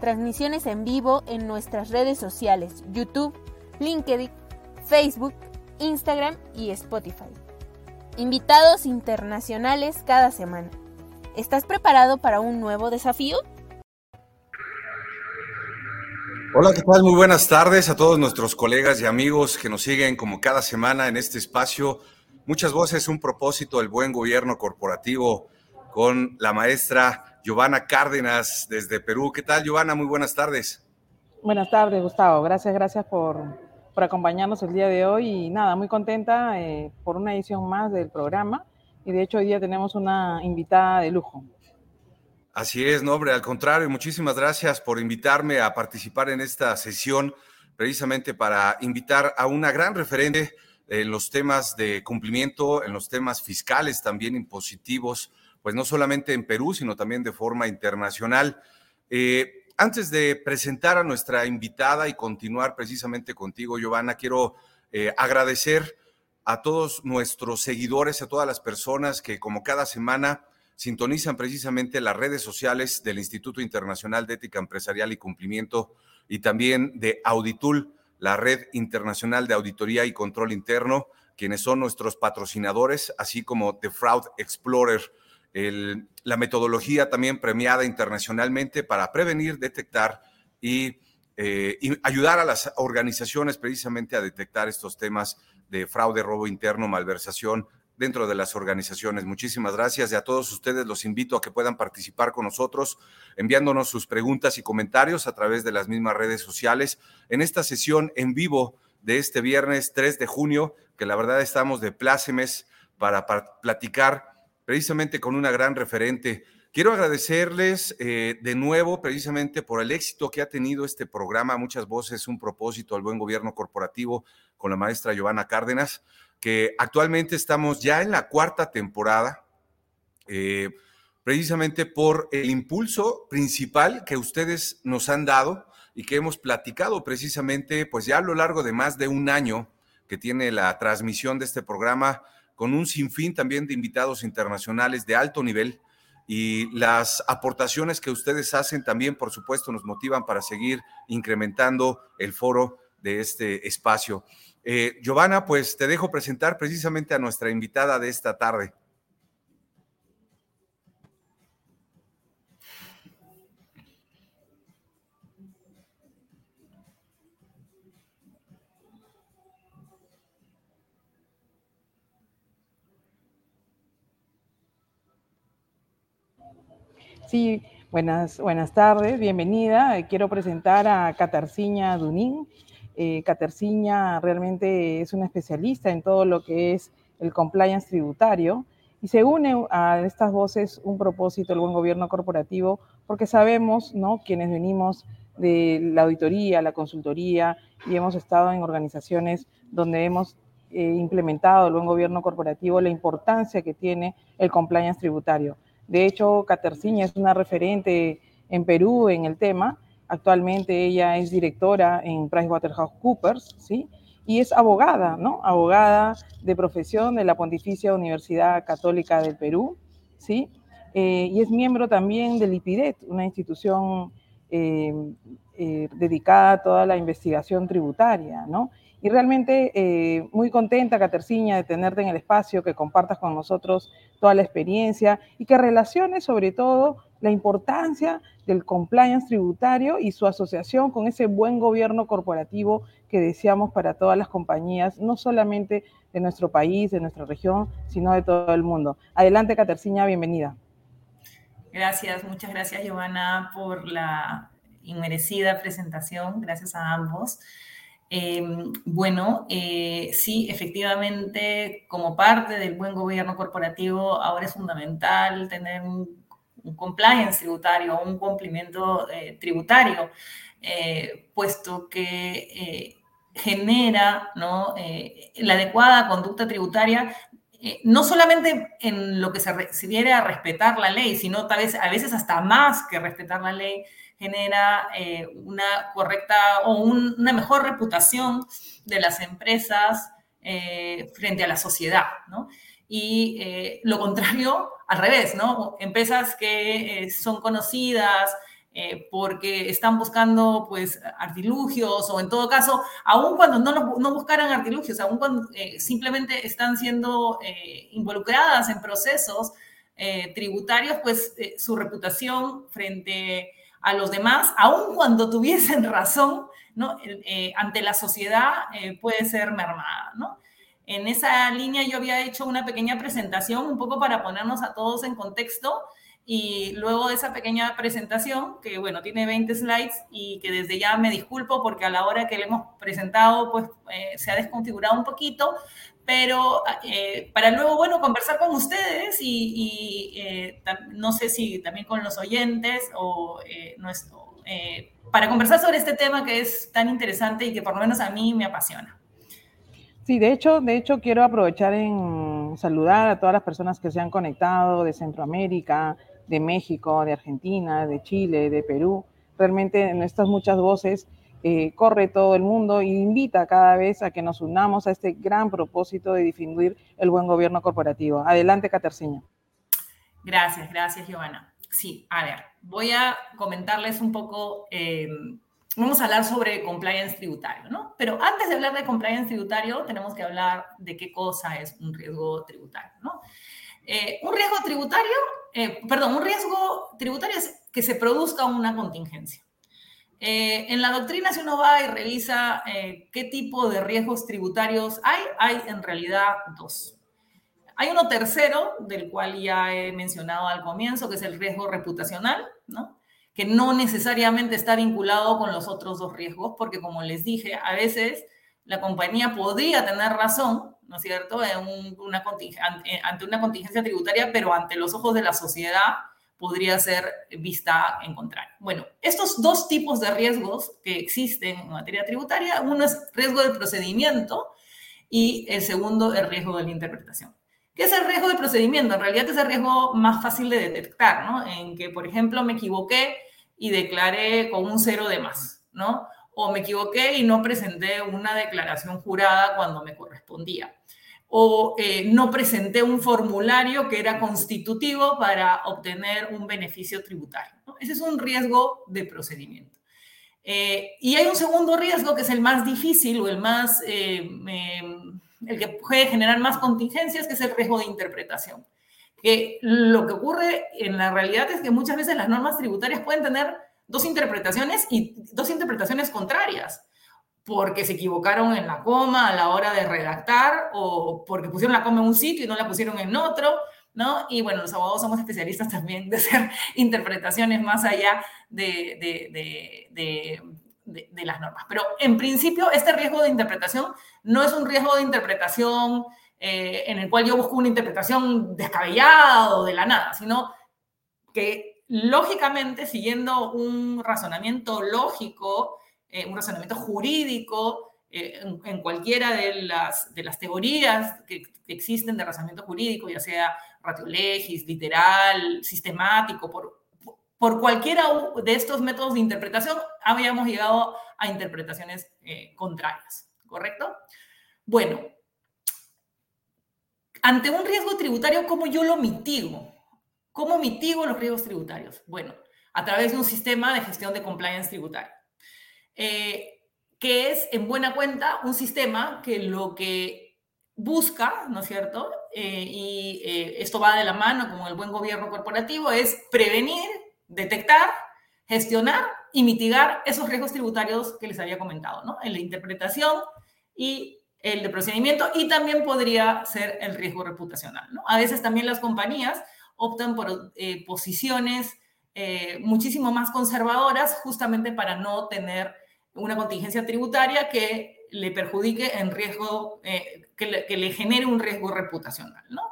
transmisiones en vivo en nuestras redes sociales, YouTube, LinkedIn, Facebook, Instagram y Spotify. Invitados internacionales cada semana. ¿Estás preparado para un nuevo desafío? Hola, ¿qué tal? Muy buenas tardes a todos nuestros colegas y amigos que nos siguen como cada semana en este espacio. Muchas voces, un propósito, el buen gobierno corporativo con la maestra Giovanna Cárdenas desde Perú. ¿Qué tal, Giovanna? Muy buenas tardes. Buenas tardes, Gustavo. Gracias, gracias por, por acompañarnos el día de hoy y nada, muy contenta eh, por una edición más del programa y de hecho hoy día tenemos una invitada de lujo. Así es, no, hombre, al contrario, muchísimas gracias por invitarme a participar en esta sesión, precisamente para invitar a una gran referente en los temas de cumplimiento, en los temas fiscales también impositivos, pues no solamente en Perú, sino también de forma internacional. Eh, antes de presentar a nuestra invitada y continuar precisamente contigo, Giovanna, quiero eh, agradecer a todos nuestros seguidores, a todas las personas que como cada semana sintonizan precisamente las redes sociales del Instituto Internacional de Ética Empresarial y Cumplimiento y también de Auditul, la red internacional de auditoría y control interno, quienes son nuestros patrocinadores, así como The Fraud Explorer la metodología también premiada internacionalmente para prevenir, detectar y, eh, y, ayudar a las organizaciones precisamente a detectar estos temas de fraude, robo interno, malversación dentro de las organizaciones. Muchísimas gracias y a todos ustedes los invito a que puedan participar con nosotros enviándonos sus preguntas y comentarios a través de las mismas redes sociales en esta sesión en vivo de este viernes 3 de junio, que la verdad estamos de plácemes para, para platicar precisamente con una gran referente. Quiero agradecerles eh, de nuevo precisamente por el éxito que ha tenido este programa, Muchas Voces, un propósito al buen gobierno corporativo con la maestra Giovanna Cárdenas, que actualmente estamos ya en la cuarta temporada, eh, precisamente por el impulso principal que ustedes nos han dado y que hemos platicado precisamente, pues ya a lo largo de más de un año que tiene la transmisión de este programa con un sinfín también de invitados internacionales de alto nivel y las aportaciones que ustedes hacen también, por supuesto, nos motivan para seguir incrementando el foro de este espacio. Eh, Giovanna, pues te dejo presentar precisamente a nuestra invitada de esta tarde. Sí, buenas, buenas tardes, bienvenida. Quiero presentar a Catarciña Dunín. Eh, realmente es una especialista en todo lo que es el compliance tributario y se une a estas voces un propósito el buen gobierno corporativo porque sabemos, ¿no? Quienes venimos de la auditoría, la consultoría y hemos estado en organizaciones donde hemos eh, implementado el buen gobierno corporativo, la importancia que tiene el compliance tributario. De hecho, Caterciña es una referente en Perú en el tema. Actualmente ella es directora en PricewaterhouseCoopers, ¿sí? Y es abogada, ¿no? Abogada de profesión de la Pontificia Universidad Católica del Perú, ¿sí? Eh, y es miembro también del IPIDET, una institución eh, eh, dedicada a toda la investigación tributaria, ¿no? Y realmente eh, muy contenta, Caterciña, de tenerte en el espacio, que compartas con nosotros toda la experiencia y que relaciones sobre todo la importancia del compliance tributario y su asociación con ese buen gobierno corporativo que deseamos para todas las compañías, no solamente de nuestro país, de nuestra región, sino de todo el mundo. Adelante, Caterciña, bienvenida. Gracias, muchas gracias, Giovanna, por la inmerecida presentación. Gracias a ambos. Em, bueno, eh, sí, efectivamente, como parte del buen gobierno corporativo, ahora es fundamental tener un, compliance tributario, un cumplimiento eh, tributario. puesto que genera la adecuada conducta tributaria no solamente en lo que se refiere a respetar la ley, sino tal vez, a veces hasta más que respetar la ley, genera eh, una correcta o una mejor reputación de las empresas eh, frente a la sociedad, ¿no? Y eh, lo contrario, al revés, ¿no? Empresas que son conocidas, porque están buscando pues artilugios o en todo caso, aun cuando no, no buscaran artilugios, aun cuando simplemente están siendo involucradas en procesos tributarios, pues su reputación frente a los demás, aun cuando tuviesen razón. Eh, ante la sociedad eh, puede ser mermada. En esa línea yo había hecho una pequeña presentación un poco para ponernos a todos en contexto y luego de esa pequeña presentación, que bueno, tiene 20 slides y que desde ya me disculpo porque a la hora que le hemos presentado pues eh, se ha desconfigurado un poquito, pero eh, para luego, bueno, conversar con ustedes y, eh, no sé si también con los oyentes o eh, nuestro, para conversar sobre este tema que es tan interesante y que por lo menos a mí me apasiona. Sí, de hecho, de hecho quiero aprovechar en saludar a todas las personas que se han conectado de Centroamérica, de México, de Argentina, de Chile, de Perú. Realmente en estas muchas voces eh, corre todo el mundo e invita cada vez a que nos unamos a este gran propósito de difundir el buen gobierno corporativo. Adelante, Caterciña. Gracias, gracias, Giovanna. Sí, a ver, voy a comentarles un poco, eh, vamos a hablar sobre compliance tributario, ¿no? Pero antes de hablar de compliance tributario, tenemos que hablar de qué cosa es un riesgo tributario, ¿no? Eh, un riesgo tributario, perdón, un riesgo tributario es que se produzca una contingencia. Eh, en la doctrina, si uno va y revisa eh, qué tipo de riesgos tributarios hay, hay en realidad dos. Hay uno tercero, del cual ya he mencionado al comienzo, que es el riesgo reputacional, ¿no? que no necesariamente está vinculado con los otros dos riesgos, porque como les dije, a veces la compañía podría tener razón, ¿no es cierto?, ante una contingencia tributaria, pero ante los ojos de la sociedad podría ser vista en contrario. Bueno, estos dos tipos de riesgos que existen en materia tributaria, uno es riesgo de procedimiento y el segundo el riesgo de la interpretación. ¿Qué es el riesgo de procedimiento? En realidad es el riesgo más fácil de detectar, ¿no? En que, por ejemplo, me equivoqué y declaré con un cero de más, ¿no? O me equivoqué y no presenté una declaración jurada cuando me correspondía o eh, no presenté un formulario que era constitutivo para obtener un beneficio tributario. Ese es un riesgo de procedimiento. Eh, y hay un segundo riesgo que es el más difícil o el más, eh, el que puede generar más contingencias, que es el riesgo de interpretación. Que lo que ocurre en la realidad es que muchas veces las normas tributarias pueden tener dos interpretaciones y dos interpretaciones contrarias porque se equivocaron en la coma a la hora de redactar o porque pusieron la coma en un sitio y no la pusieron en otro, ¿no? Y bueno, los abogados somos especialistas también de hacer interpretaciones más allá de, de, de, las normas. Pero en principio, este riesgo de interpretación no es un riesgo de interpretación eh, en el cual yo busco una interpretación descabellada o de la nada, sino que lógicamente, siguiendo un razonamiento lógico, eh, un razonamiento jurídico eh, en, cualquiera de las, de las teorías que, existen de razonamiento jurídico, ya sea ratiolegis, literal, sistemático, por, por cualquiera de estos métodos de interpretación, habíamos llegado a interpretaciones eh, contrarias, ¿correcto? Bueno, ante un riesgo tributario, ¿cómo yo lo mitigo? ¿Cómo mitigo los riesgos tributarios? Bueno, a través de un sistema de gestión de compliance tributaria. Eh, que es, en buena cuenta, un sistema que lo que busca, ¿no es cierto? Eh, y eh, esto va de la mano con el buen gobierno corporativo, es prevenir, detectar, gestionar y mitigar esos riesgos tributarios que les había comentado, ¿no? En la interpretación y el de procedimiento y también podría ser el riesgo reputacional, ¿no? A veces también las compañías optan por posiciones muchísimo más conservadoras justamente para no tener una contingencia tributaria que le perjudique en riesgo, eh, que, le, genere un riesgo reputacional, ¿no?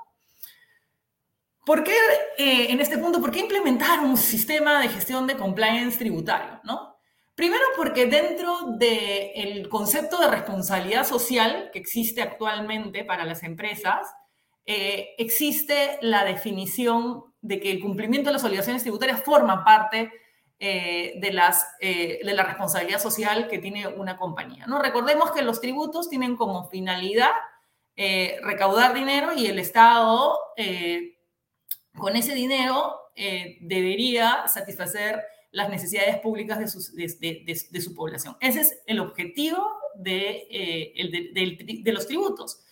¿Por qué, eh, en este punto, por qué implementar un sistema de gestión de compliance tributario, no? Primero porque dentro del concepto de responsabilidad social que existe actualmente para las empresas, eh, existe la definición de que el cumplimiento de las obligaciones tributarias forma parte eh, de, las, eh, de la responsabilidad social que tiene una compañía. ¿no? Recordemos que los tributos tienen como finalidad recaudar dinero y el Estado con ese dinero debería satisfacer las necesidades públicas de, su población. Ese es el objetivo de, de los tributos.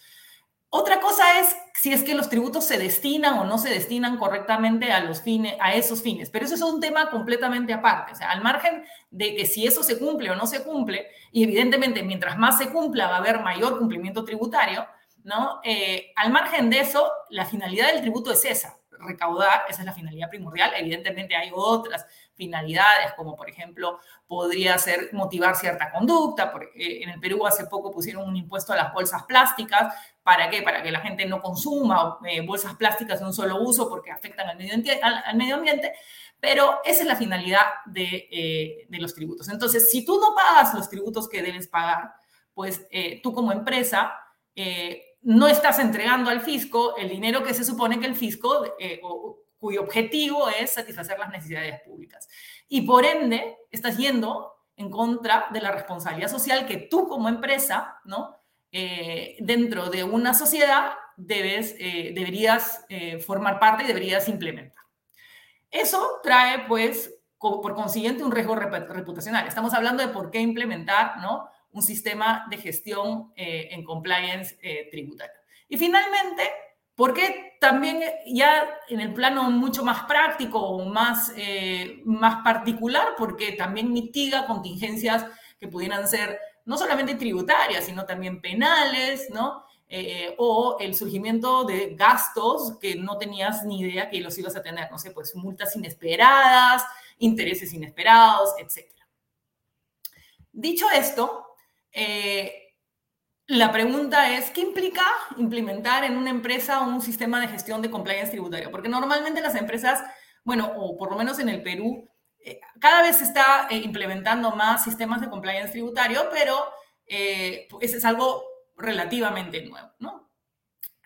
Otra cosa es si es que los tributos se destinan o no se destinan correctamente a, los fines, a esos fines, pero eso es un tema completamente aparte. O sea, al margen de que si eso se cumple o no se cumple, y evidentemente mientras más se cumpla va a haber mayor cumplimiento tributario, ¿no? Eh, al margen de eso, la finalidad del tributo es esa, recaudar, esa es la finalidad primordial. Evidentemente hay otras finalidades, como por ejemplo podría ser motivar cierta conducta. Eh, en el Perú hace poco pusieron un impuesto a las bolsas plásticas. ¿Para qué? Para que la gente no consuma eh, bolsas plásticas de un solo uso porque afectan al medio, ambiente. Pero esa es la finalidad de, eh, de, los tributos. Entonces, si tú no pagas los tributos que debes pagar, pues tú como empresa no estás entregando al fisco el dinero que se supone que el fisco, eh, cuyo objetivo es satisfacer las necesidades públicas. Y por ende, estás yendo en contra de la responsabilidad social que tú como empresa, ¿no? Eh, dentro de una sociedad debes, eh, deberías formar parte y deberías implementar. Eso trae, pues, por consiguiente, un riesgo reputacional. Estamos hablando de por qué implementar, ¿no? un sistema de gestión eh, en compliance eh, tributario. Y finalmente, ¿por qué también eh, ya en el plano mucho más práctico o más, más particular? Porque también mitiga contingencias que pudieran ser no solamente tributarias, sino también penales, ¿no? o el surgimiento de gastos que no tenías ni idea que los ibas a tener, no sé, pues multas inesperadas, intereses inesperados, etc. Dicho esto, eh, la pregunta es, ¿qué implica implementar en una empresa un sistema de gestión de compliance tributario? Porque normalmente las empresas, bueno, o por lo menos en el Perú, eh, cada vez se está eh, implementando más sistemas de compliance tributario, pero pues es algo relativamente nuevo, ¿no?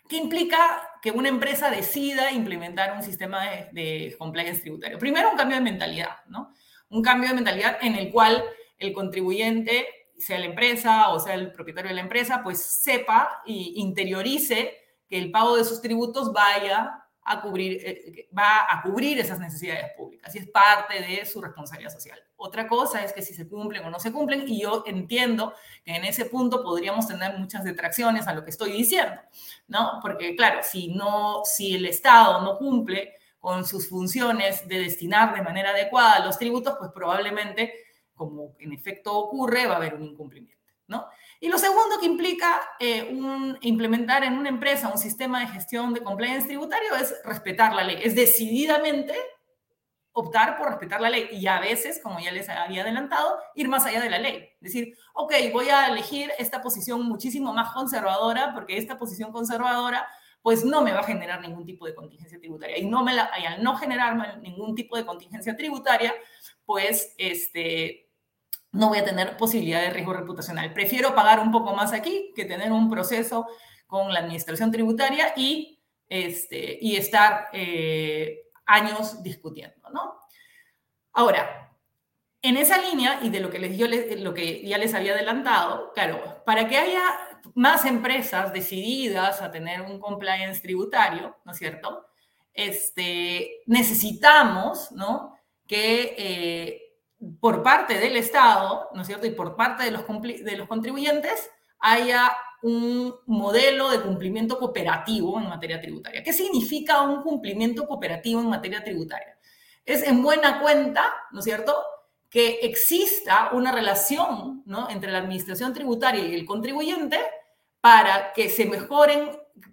¿Qué implica que una empresa decida implementar un sistema de, de compliance tributario? Primero, un cambio de mentalidad, ¿no? Un cambio de mentalidad en el cual el contribuyente sea la empresa o sea el propietario de la empresa, pues sepa e interiorice que el pago de sus tributos vaya a cubrir, eh, va a cubrir esas necesidades públicas y es parte de su responsabilidad social. Otra cosa es que si se cumplen o no se cumplen, y yo entiendo que en ese punto podríamos tener muchas detracciones a lo que estoy diciendo, ¿no? Porque claro, si, no, si el Estado no cumple con sus funciones de destinar de manera adecuada los tributos, pues probablemente como en efecto ocurre, va a haber un incumplimiento. ¿no? Y lo segundo que implica eh, un, implementar en una empresa un sistema de gestión de compliance tributario es respetar la ley, es decididamente optar por respetar la ley y a veces, como ya les había adelantado, ir más allá de la ley. Decir, ok, voy a elegir esta posición muchísimo más conservadora porque esta posición conservadora pues no me va a generar ningún tipo de contingencia tributaria. Y, no me la, y al no generar ningún tipo de contingencia tributaria, pues este, no voy a tener posibilidad de riesgo reputacional. Prefiero pagar un poco más aquí que tener un proceso con la administración tributaria y, este, y estar eh, años discutiendo, ¿no? Ahora, en esa línea y de lo que, les, yo lo que ya les había adelantado, claro, para que haya más empresas decididas a tener un compliance tributario, ¿no es cierto? Este, necesitamos, ¿no? Que eh, por parte del Estado, ¿no es cierto? Y por parte de los, de los contribuyentes haya un modelo de cumplimiento cooperativo en materia tributaria. ¿Qué significa un cumplimiento cooperativo en materia tributaria? Es en buena cuenta, ¿no es cierto?, que exista una relación ¿no? entre la administración tributaria y el contribuyente para que se mejoren,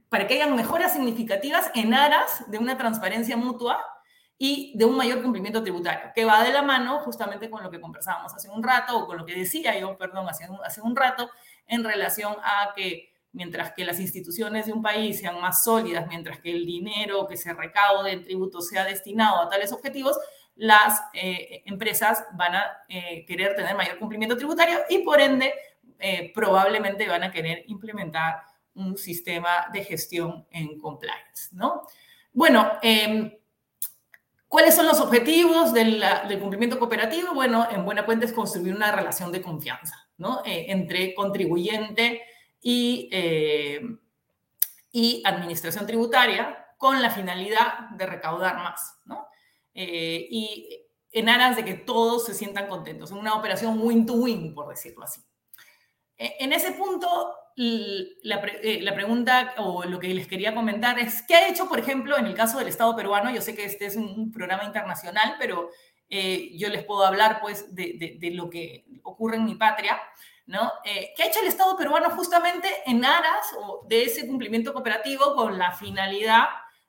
para que hayan mejoras significativas en aras de una transparencia mutua y de un mayor cumplimiento tributario, que va de la mano justamente con lo que conversábamos hace un rato, o con lo que decía yo, perdón, hace un, hace un rato, en relación a que mientras que las instituciones de un país sean más sólidas, mientras que el dinero que se recaude en tributos sea destinado a tales objetivos, las empresas van a querer tener mayor cumplimiento tributario y por ende probablemente van a querer implementar un sistema de gestión en compliance, ¿no? Bueno, em, ¿cuáles son los objetivos del, cumplimiento cooperativo? Bueno, en buena cuenta es construir una relación de confianza, ¿no? Eh, entre contribuyente y, eh, y administración tributaria con la finalidad de recaudar más, ¿no? Eh, y en aras de que todos se sientan contentos, en una operación win-to-win, por decirlo así. En ese punto, eh, la, pregunta o lo que les quería comentar es, ¿qué ha hecho, por ejemplo, en el caso del Estado peruano? Yo sé que este es un, programa internacional, pero eh, yo les puedo hablar pues de, lo que ocurre en mi patria, ¿no? Eh, ¿Qué ha hecho el Estado peruano justamente en aras de ese cumplimiento cooperativo con la finalidad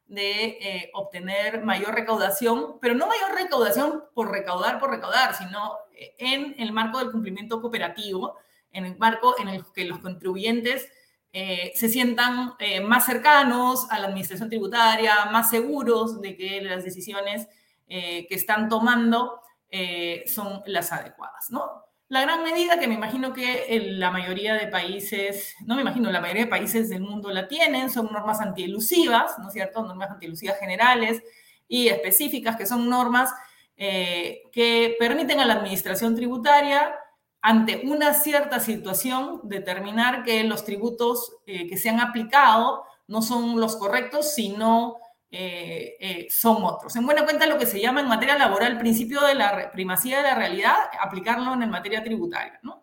de obtener mayor recaudación, pero no mayor recaudación por recaudar, por recaudar, sino en el marco del cumplimiento cooperativo, en el marco en el que los contribuyentes eh, se sientan eh, más cercanos a la administración tributaria, más seguros de que las decisiones eh, que están tomando son las adecuadas, ¿no? La gran medida que me imagino que la mayoría de países, no me imagino, la mayoría de países del mundo la tienen, son normas antielusivas, ¿no es cierto? Normas antielusivas generales y específicas, que son normas que permiten a la administración tributaria ante una cierta situación, determinar que los tributos eh, que se han aplicado no son los correctos, sino eh, eh, son otros. En buena cuenta, lo que se llama en materia laboral el principio de la primacía de la realidad, aplicarlo en materia tributaria. ¿no?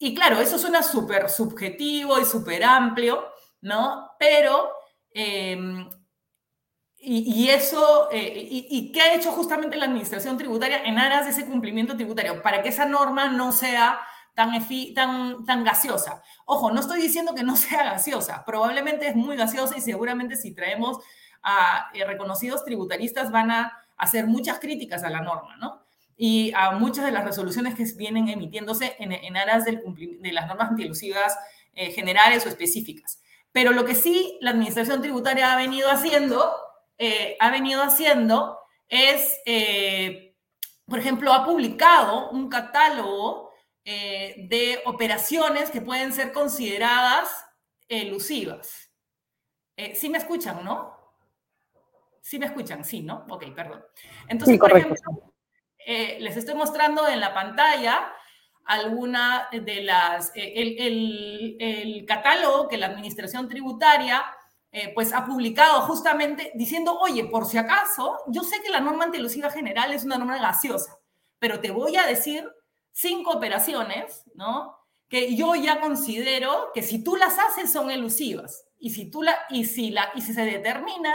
y claro, eso suena súper subjetivo y súper amplio, ¿no? Pero y, eso, eh, y, qué ha hecho justamente la administración tributaria en aras de ese cumplimiento tributario? Para que esa norma no sea tan, tan, tan gaseosa. Ojo, no estoy diciendo que no sea gaseosa, probablemente es muy gaseosa y seguramente si traemos a eh, reconocidos tributaristas van a hacer muchas críticas a la norma, ¿no? Y a muchas de las resoluciones que vienen emitiéndose en, aras del de las normas antielusivas eh, generales o específicas. Pero lo que sí la administración tributaria ha venido haciendo eh, ha venido haciendo es, eh, por ejemplo, ha publicado un catálogo eh, de operaciones que pueden ser consideradas elusivas. sí me escuchan, ¿no? Sí me escuchan, sí, ¿no? Ok, perdón. Entonces, por ejemplo, les estoy mostrando en la pantalla alguna de las, el, el, catálogo que la Administración Tributaria eh, pues ha publicado justamente diciendo, oye, por si acaso, yo sé que la norma antielusiva general es una norma gaseosa, pero te voy a decir cinco operaciones, ¿no? Que yo ya considero que si tú las haces son elusivas. Y si, tú la, y si, la, y si se determina,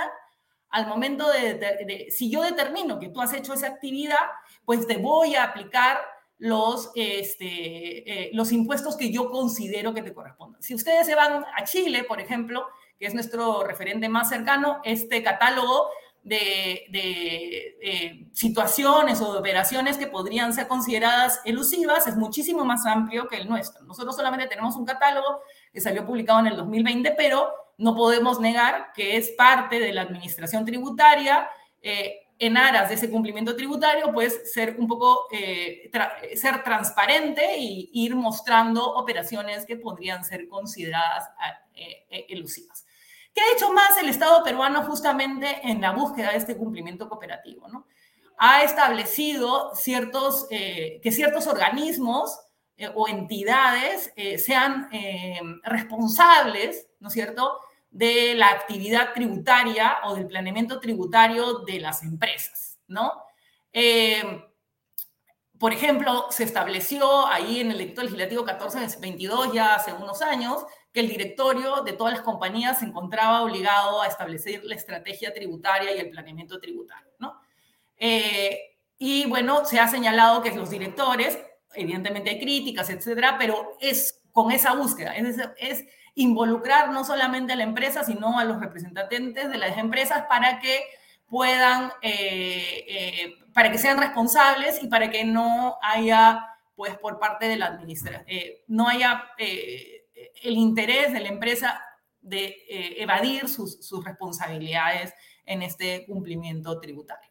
al momento de, si yo determino que tú has hecho esa actividad, pues te voy a aplicar los, este, eh, los impuestos que yo considero que te correspondan. Si ustedes se van a Chile, por ejemplo, que es nuestro referente más cercano, este catálogo de, eh, situaciones o de operaciones que podrían ser consideradas elusivas es muchísimo más amplio que el nuestro. Nosotros solamente tenemos un catálogo que salió publicado en el 2020, pero no podemos negar que es parte de la administración tributaria. Eh, en aras de ese cumplimiento tributario, pues ser un poco, eh, ser transparente y ir mostrando operaciones que podrían ser consideradas elusivas. ¿Qué ha hecho más el Estado peruano justamente en la búsqueda de este cumplimiento cooperativo? ¿no? Ha establecido ciertos, eh, que ciertos organismos eh, o entidades eh, sean responsables, ¿no es cierto?, de la actividad tributaria o del planeamiento tributario de las empresas, ¿no? por ejemplo, se estableció ahí en el Decreto Legislativo 1422 ya hace unos años que el directorio de todas las compañías se encontraba obligado a establecer la estrategia tributaria y el planeamiento tributario, ¿no? Eh, y bueno, se ha señalado que los directores, evidentemente hay críticas, etcétera, pero es con esa búsqueda, es, es involucrar no solamente a la empresa, sino a los representantes de las empresas para que puedan, eh, eh, para que sean responsables y para que no haya, pues por parte de la administración, no haya el interés de la empresa de eh, evadir sus, responsabilidades en este cumplimiento tributario.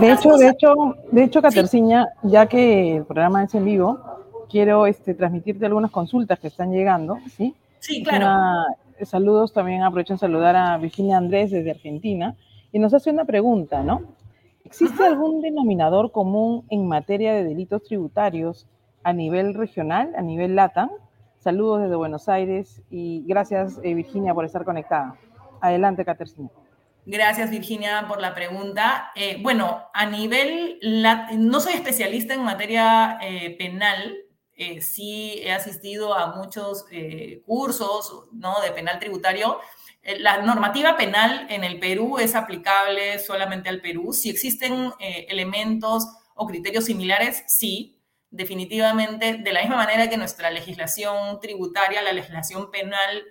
De hecho, de hecho, de hecho, Caterciña, ya que el programa es en vivo, quiero este, transmitirte algunas consultas que están llegando, ¿sí? Sí, claro. saludos, también aprovecho en saludar a Virginia Andrés desde Argentina, y nos hace una pregunta, ¿no? ¿Existe algún denominador común en materia de delitos tributarios a nivel regional, a nivel LATAM? Saludos desde Buenos Aires y gracias, eh, Virginia, por estar conectada. Adelante, Caterciña. Gracias, Virginia, por la pregunta. Eh, bueno, a nivel, no soy especialista en materia eh, penal, eh, sí he asistido a muchos cursos ¿no? de penal tributario. La normativa penal en el Perú es aplicable solamente al Perú. Si existen elementos o criterios similares, sí, definitivamente, de la misma manera que nuestra legislación tributaria, la legislación penal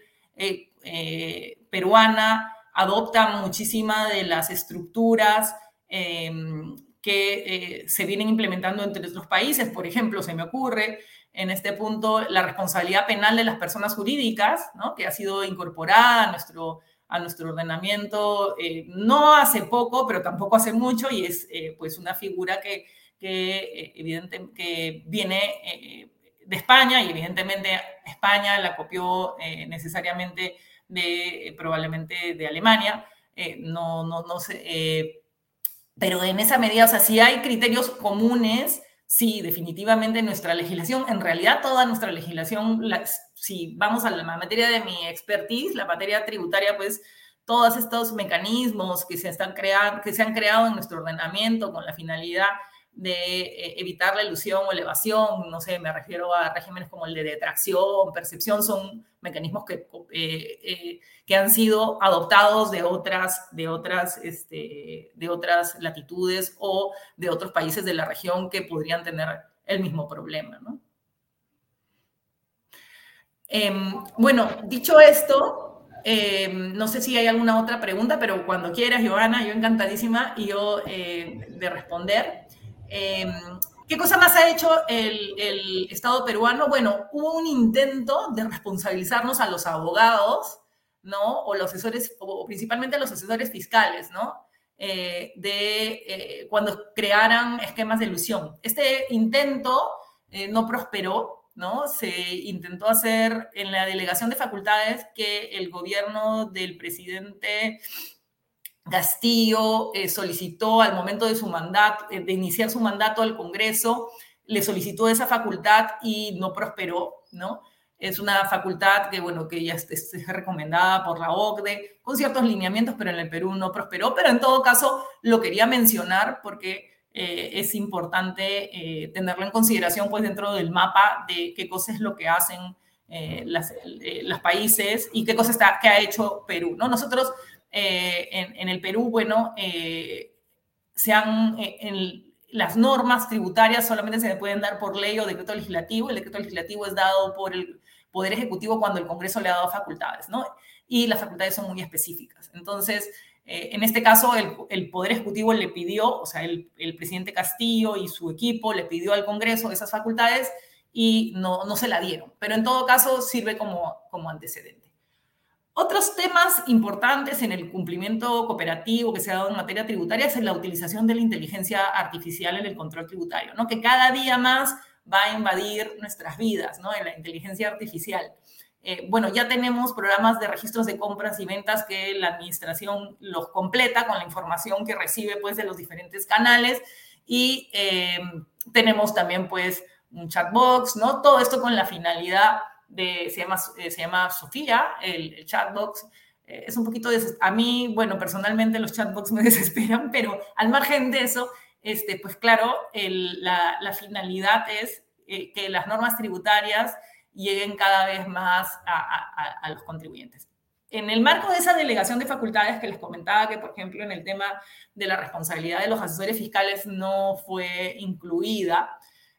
peruana, adoptan muchísimas de las estructuras que eh, se vienen implementando entre otros países. Por ejemplo, se me ocurre en este punto la responsabilidad penal de las personas jurídicas, que ha sido incorporada a nuestro, a nuestro ordenamiento eh, no hace poco, pero tampoco hace mucho, y es eh, pues una figura que, que, evidente, que viene de España y evidentemente España la copió necesariamente de eh, probablemente de Alemania, eh, no, no, no sé, eh, pero en esa medida, o sea, si hay criterios comunes, sí, definitivamente nuestra legislación, en realidad toda nuestra legislación, si vamos a la materia de mi expertise, la materia tributaria, pues todos estos mecanismos que se, están creando, que se han creado en nuestro ordenamiento con la finalidad de eh, evitar la ilusión o evasión, no sé, me refiero a regímenes como el de detracción, percepción, son mecanismos que, eh, eh, que han sido adoptados de otras, de, otras, este, de otras latitudes o de otros países de la región que podrían tener el mismo problema. ¿no? Em, bueno, dicho esto, em, no sé si hay alguna otra pregunta, pero cuando quieras, Joana, yo encantadísima y yo de responder. Em, ¿Qué cosa más ha hecho el, Estado peruano? Bueno, hubo un intento de responsabilizarnos a los abogados, ¿no? O los asesores, o principalmente a los asesores fiscales, ¿no? Eh, de eh, cuando crearan esquemas de ilusión. Este intento eh, no prosperó, ¿no? Se intentó hacer en la delegación de facultades que el gobierno del presidente Castillo eh, solicitó al momento de su mandato, eh, de iniciar su mandato al Congreso, le solicitó esa facultad y no prosperó, ¿no? Es una facultad que, bueno, que ya es, recomendada por la OCDE, con ciertos lineamientos, pero en el Perú no prosperó. Pero en todo caso, lo quería mencionar porque eh, es importante tenerlo en consideración, pues, dentro del mapa de qué cosas es lo que hacen los países y qué cosas está, que ha hecho Perú, ¿no? Nosotros eh, en, el Perú, bueno, eh, sean eh, en, las normas tributarias solamente se pueden dar por ley o decreto legislativo. El decreto legislativo es dado por el Poder Ejecutivo cuando el Congreso le ha dado facultades, ¿no? Y las facultades son muy específicas. Entonces, en este caso, el, Poder Ejecutivo le pidió, o sea, el, presidente Castillo y su equipo le pidió al Congreso esas facultades y no, no se la dieron. Pero en todo caso, sirve como, como antecedente. Otros temas importantes en el cumplimiento cooperativo que se ha dado en materia tributaria es la utilización de la inteligencia artificial en el control tributario, ¿no? que cada día más va a invadir nuestras vidas, ¿no? en la inteligencia artificial. Eh, bueno, ya tenemos programas de registros de compras y ventas que la administración los completa con la información que recibe pues, de los diferentes canales y eh, tenemos también pues un chatbox, ¿no? Todo esto con la finalidad se, llama, eh, se llama Sofía, el, chatbox. Eh, es un poquito de... A mí, bueno, personalmente los chatbox me desesperan, pero al margen de eso, este, pues claro, la, finalidad es eh, que las normas tributarias lleguen cada vez más a, a, los contribuyentes. En el marco de esa delegación de facultades que les comentaba que, por ejemplo, en el tema de la responsabilidad de los asesores fiscales no fue incluida,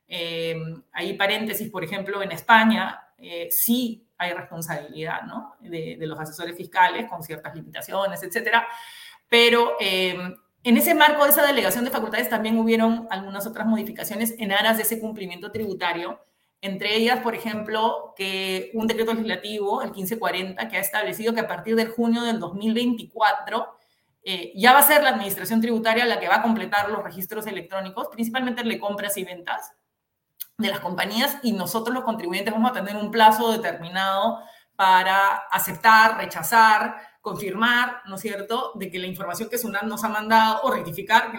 hay paréntesis, por ejemplo, en España eh, sí hay responsabilidad ¿no? de, los asesores fiscales con ciertas limitaciones, etcétera. Pero em, en ese marco de esa delegación de facultades también hubieron algunas otras modificaciones en aras de ese cumplimiento tributario. Entre ellas, por ejemplo, que un decreto legislativo, el 1540, que ha establecido que a partir de junio del 2024 eh, ya va a ser la administración tributaria la que va a completar los registros electrónicos, principalmente de compras y ventas de las compañías y nosotros los contribuyentes vamos a tener un plazo determinado para aceptar, rechazar, confirmar, ¿no es cierto?, de que la información que SUNAT nos ha mandado o rectificar que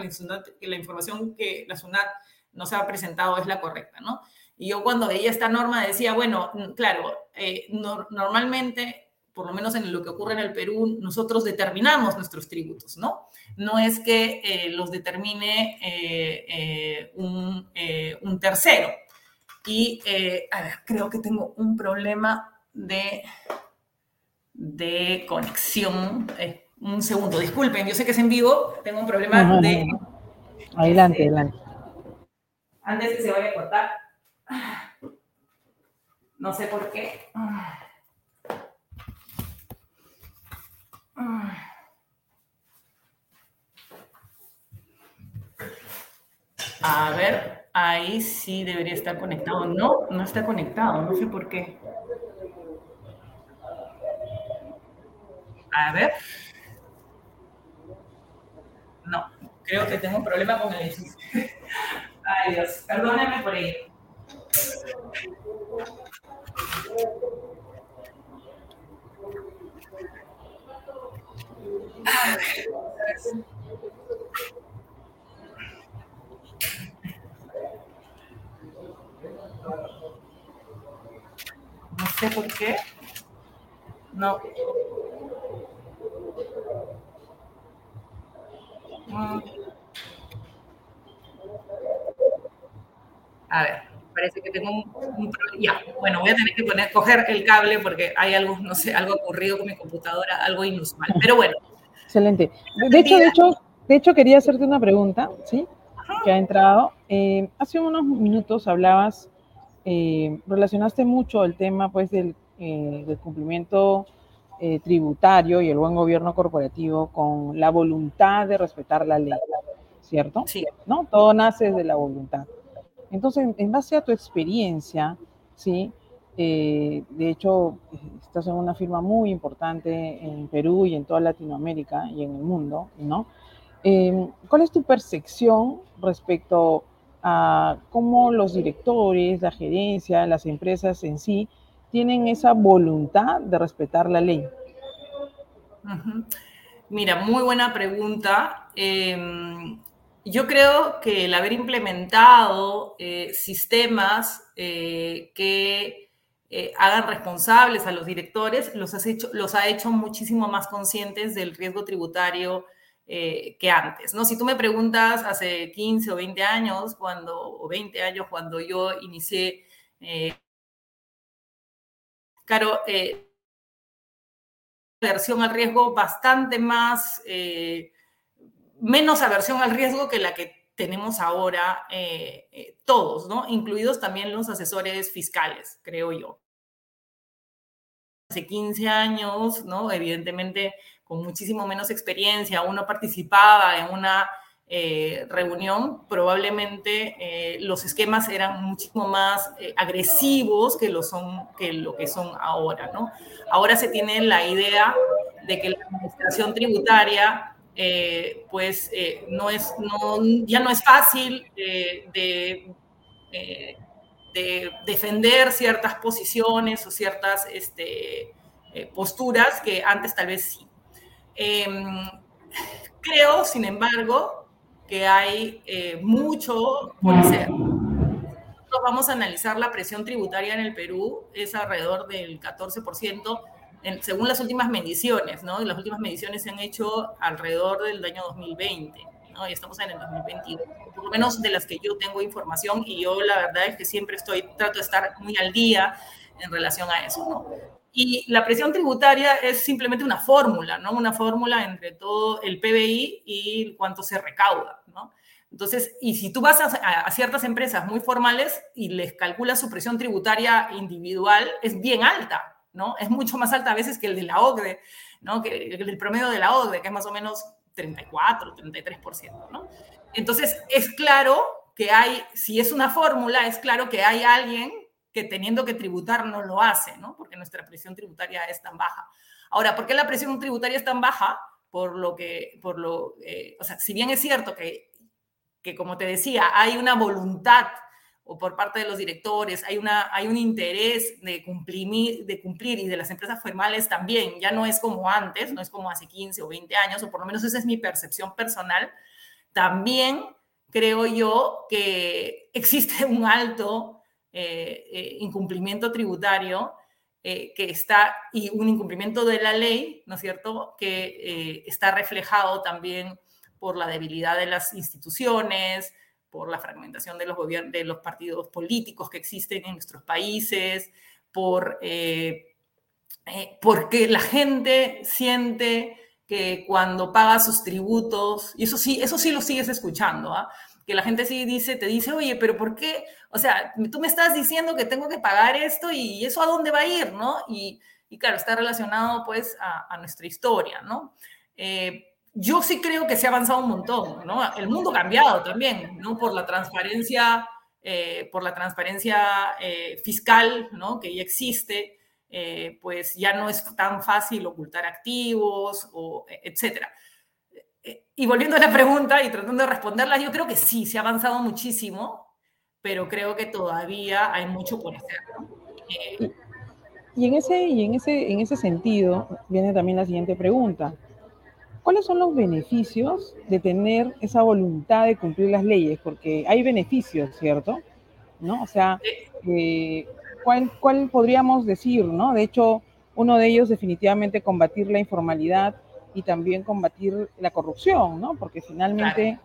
la, información que la SUNAT nos ha presentado es la correcta, ¿no? Y yo cuando veía esta norma decía, bueno, claro, eh, normalmente, por lo menos en lo que ocurre en el Perú, nosotros determinamos nuestros tributos, ¿no? No es que eh, los determine eh, un, tercero. Y a ver, creo que tengo un problema de, de conexión. un segundo, disculpen, yo sé que es en vivo, tengo un problema de... Adelante, adelante. Antes que se vaya a cortar. No sé por qué. A ver, ahí sí debería estar conectado. No, no está conectado, no sé por qué. A ver. No, creo que tengo un problema con el Ay, Dios, perdónenme por ello. No sé por qué. No. Mm. A ver, parece que tengo un, Ya, bueno, voy a tener que poner, coger el cable porque hay algo, no sé, algo ocurrido con mi computadora, algo inusual. Pero bueno. Excelente. De hecho, de hecho, de hecho quería hacerte una pregunta, ¿sí? Que ha entrado. Eh, hace unos minutos hablabas, eh, relacionaste mucho el tema, pues, del, eh, del cumplimiento tributario y el buen gobierno corporativo con la voluntad de respetar la ley, ¿cierto? Sí. ¿No? Todo nace de la voluntad. Entonces, en base a tu experiencia, ¿sí? Eh, de hecho, estás en una firma muy importante en Perú y en toda Latinoamérica y en el mundo, ¿no? Eh, ¿Cuál es tu percepción respecto a cómo los directores, la gerencia, las empresas en sí tienen esa voluntad de respetar la ley? Mira, muy buena pregunta. Em, yo creo que el haber implementado eh, sistemas eh, que eh, hagan responsables a los directores los, hecho, los ha hecho muchísimo más conscientes del riesgo tributario que antes. ¿no? Si tú me preguntas hace 15 o 20 años, cuando, o 20 años, cuando yo inicié, claro, versión al riesgo bastante más menos aversión al riesgo que la que tenemos ahora eh, eh, todos, ¿no? Incluidos también los asesores fiscales, creo yo. Hace 15 años, ¿no? Evidentemente, con muchísimo menos experiencia, uno participaba en una eh, reunión, probablemente los esquemas eran muchísimo más agresivos que lo, son, que lo que son ahora, ¿no? Ahora se tiene la idea de que la administración tributaria eh, pues eh, no es, no, ya no es fácil eh, de, de, defender ciertas posiciones o ciertas este, posturas que antes tal vez sí. Em, creo, sin embargo, que hay mucho por hacer. Vamos a analizar la presión tributaria en el Perú, es alrededor del 14% según las últimas mediciones, ¿no? Las últimas mediciones se han hecho alrededor del año 2020, ¿no? Y estamos en el 2021, por lo menos de las que yo tengo información y yo la verdad es que siempre estoy, trato de estar muy al día en relación a eso, ¿no? Y la presión tributaria es simplemente una fórmula, ¿no? Una fórmula entre todo el PBI y cuánto se recauda, ¿no? Entonces, y si tú vas a, ciertas empresas muy formales y les calculas su presión tributaria individual, es bien alta, ¿no? Es mucho más alta a veces que el de la OCDE, ¿no? Que el promedio de la OCDE, que es más o menos 34, 33%, ¿no? Entonces, es claro que hay, si es una fórmula, es claro que hay alguien que teniendo que tributar no lo hace, ¿no? Porque nuestra presión tributaria es tan baja. Ahora, ¿por qué la presión tributaria es tan baja? por lo que, por lo, o sea, si bien es cierto que, que, como te decía, hay una voluntad o por parte de los directores, hay, una, hay un interés de cumplir, de cumplir y de las empresas formales también, ya no es como antes, no es como hace 15 o 20 años, o por lo menos esa es mi percepción personal, también creo yo que existe un alto eh, eh, incumplimiento tributario eh, que está, y un incumplimiento de la ley, ¿no es cierto?, que está reflejado también por la debilidad de las instituciones, por la fragmentación de los, de los partidos políticos que existen en nuestros países, por, porque la gente siente que cuando paga sus tributos, y eso sí, eso sí lo sigues escuchando, ¿ah? Que la gente sí dice, te dice, oye, pero ¿por qué? O sea, tú me estás diciendo que tengo que pagar esto y eso a dónde va a ir, ¿no? Y, y claro, está relacionado pues a, nuestra historia, ¿no? Eh, yo sí creo que se ha avanzado un montón, ¿no? El mundo ha cambiado también, ¿no? Por la transparencia, eh, por la transparencia eh, fiscal, ¿no? Que ya existe, pues ya no es tan fácil ocultar activos, o, etcétera. Eh, y volviendo a la pregunta y tratando de responderla, yo creo que sí, se ha avanzado muchísimo, pero creo que todavía hay mucho por hacer. Eh, y, en ese, y en, ese, en ese sentido viene también la siguiente pregunta. ¿Cuáles son los beneficios de tener esa voluntad de cumplir las leyes? Porque hay beneficios, ¿cierto? ¿No? O sea, ¿cuál, podríamos decir? ¿no? De hecho, uno de ellos definitivamente combatir la informalidad y también combatir la corrupción, ¿no? Porque finalmente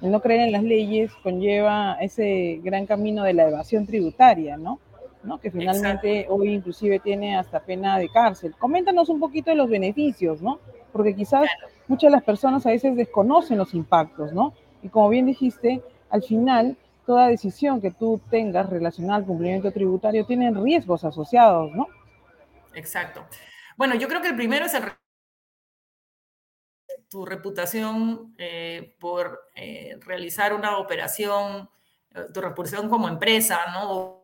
el no creer en las leyes conlleva ese gran camino de la evasión tributaria, ¿no? ¿no? Que finalmente hoy inclusive tiene hasta pena de cárcel. Coméntanos un poquito de los beneficios, ¿no? Porque quizás muchas de las personas a veces desconocen los impactos, ¿no? Y como bien dijiste, al final toda decisión que tú tengas relacionada al cumplimiento tributario tiene riesgos asociados, ¿no? Exacto. Bueno, yo creo que el primero es el tu reputación eh, por eh, realizar una operación, eh, tu reputación como empresa, ¿no?